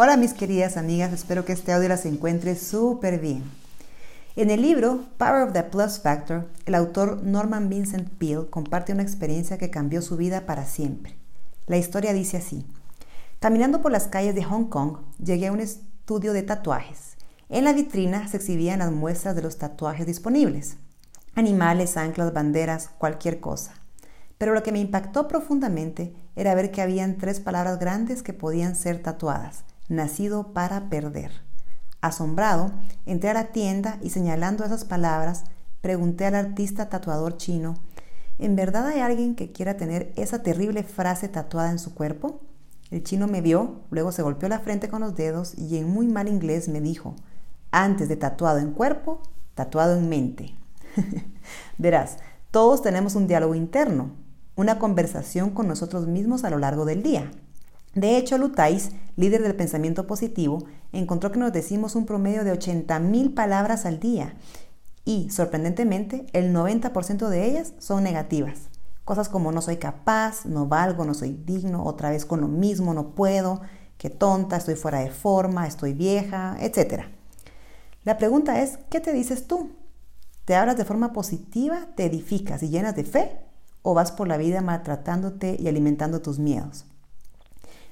Hola mis queridas amigas, espero que este audio las encuentre súper bien. En el libro Power of the Plus Factor, el autor Norman Vincent Peale comparte una experiencia que cambió su vida para siempre. La historia dice así. Caminando por las calles de Hong Kong, llegué a un estudio de tatuajes. En la vitrina se exhibían las muestras de los tatuajes disponibles. Animales, anclas, banderas, cualquier cosa. Pero lo que me impactó profundamente era ver que habían tres palabras grandes que podían ser tatuadas nacido para perder. Asombrado, entré a la tienda y señalando esas palabras, pregunté al artista tatuador chino, ¿en verdad hay alguien que quiera tener esa terrible frase tatuada en su cuerpo? El chino me vio, luego se golpeó la frente con los dedos y en muy mal inglés me dijo, antes de tatuado en cuerpo, tatuado en mente. Verás, todos tenemos un diálogo interno, una conversación con nosotros mismos a lo largo del día. De hecho, Lutais, líder del pensamiento positivo, encontró que nos decimos un promedio de 80.000 palabras al día y, sorprendentemente, el 90% de ellas son negativas. Cosas como no soy capaz, no valgo, no soy digno, otra vez con lo mismo, no puedo, qué tonta, estoy fuera de forma, estoy vieja, etc. La pregunta es, ¿qué te dices tú? ¿Te hablas de forma positiva, te edificas y llenas de fe? ¿O vas por la vida maltratándote y alimentando tus miedos?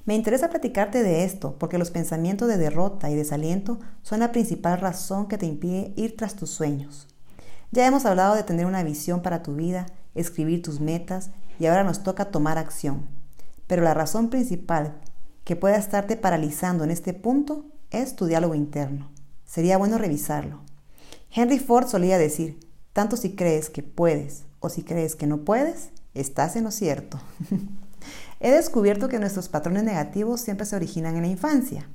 Me interesa platicarte de esto porque los pensamientos de derrota y desaliento son la principal razón que te impide ir tras tus sueños. Ya hemos hablado de tener una visión para tu vida, escribir tus metas y ahora nos toca tomar acción. Pero la razón principal que pueda estarte paralizando en este punto es tu diálogo interno. Sería bueno revisarlo. Henry Ford solía decir, tanto si crees que puedes o si crees que no puedes, estás en lo cierto. He descubierto que nuestros patrones negativos siempre se originan en la infancia.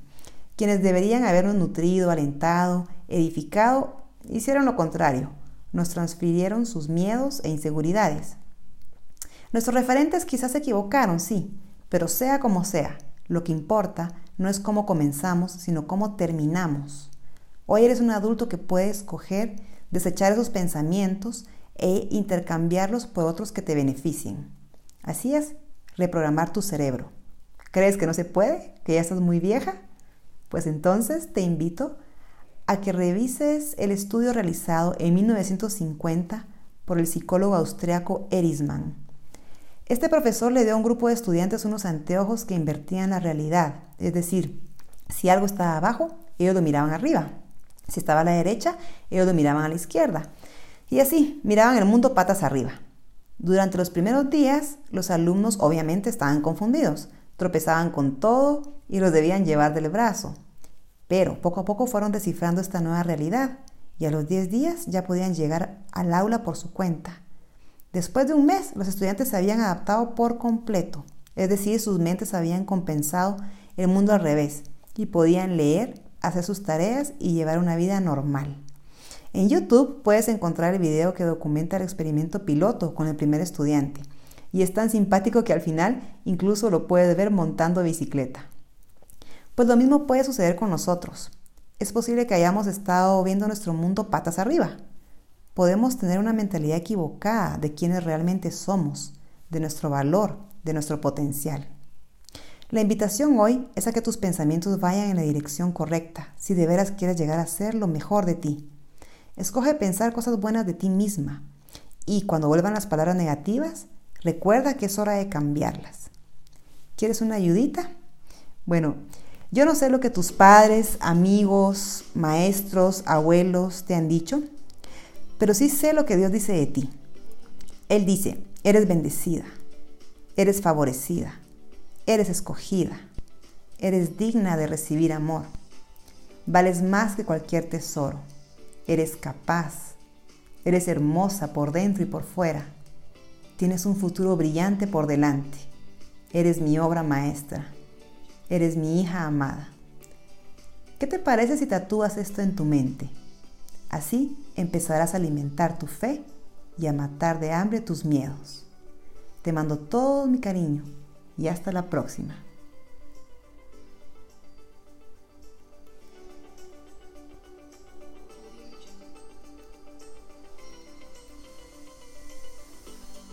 Quienes deberían habernos nutrido, alentado, edificado, hicieron lo contrario. Nos transfirieron sus miedos e inseguridades. Nuestros referentes quizás se equivocaron, sí, pero sea como sea, lo que importa no es cómo comenzamos, sino cómo terminamos. Hoy eres un adulto que puede escoger desechar esos pensamientos e intercambiarlos por otros que te beneficien. Así es, reprogramar tu cerebro. ¿Crees que no se puede? ¿Que ya estás muy vieja? Pues entonces te invito a que revises el estudio realizado en 1950 por el psicólogo austriaco Erisman. Este profesor le dio a un grupo de estudiantes unos anteojos que invertían la realidad, es decir, si algo estaba abajo, ellos lo miraban arriba. Si estaba a la derecha, ellos lo miraban a la izquierda. Y así, miraban el mundo patas arriba. Durante los primeros días, los alumnos obviamente estaban confundidos, tropezaban con todo y los debían llevar del brazo. Pero poco a poco fueron descifrando esta nueva realidad y a los 10 días ya podían llegar al aula por su cuenta. Después de un mes, los estudiantes se habían adaptado por completo, es decir, sus mentes habían compensado el mundo al revés y podían leer, hacer sus tareas y llevar una vida normal. En YouTube puedes encontrar el video que documenta el experimento piloto con el primer estudiante. Y es tan simpático que al final incluso lo puedes ver montando bicicleta. Pues lo mismo puede suceder con nosotros. Es posible que hayamos estado viendo nuestro mundo patas arriba. Podemos tener una mentalidad equivocada de quienes realmente somos, de nuestro valor, de nuestro potencial. La invitación hoy es a que tus pensamientos vayan en la dirección correcta, si de veras quieres llegar a ser lo mejor de ti. Escoge pensar cosas buenas de ti misma y cuando vuelvan las palabras negativas, recuerda que es hora de cambiarlas. ¿Quieres una ayudita? Bueno, yo no sé lo que tus padres, amigos, maestros, abuelos te han dicho, pero sí sé lo que Dios dice de ti. Él dice, eres bendecida, eres favorecida, eres escogida, eres digna de recibir amor, vales más que cualquier tesoro Eres capaz. Eres hermosa por dentro y por fuera. Tienes un futuro brillante por delante. Eres mi obra maestra. Eres mi hija amada. ¿Qué te parece si tatúas esto en tu mente? Así empezarás a alimentar tu fe y a matar de hambre tus miedos. Te mando todo mi cariño y hasta la próxima.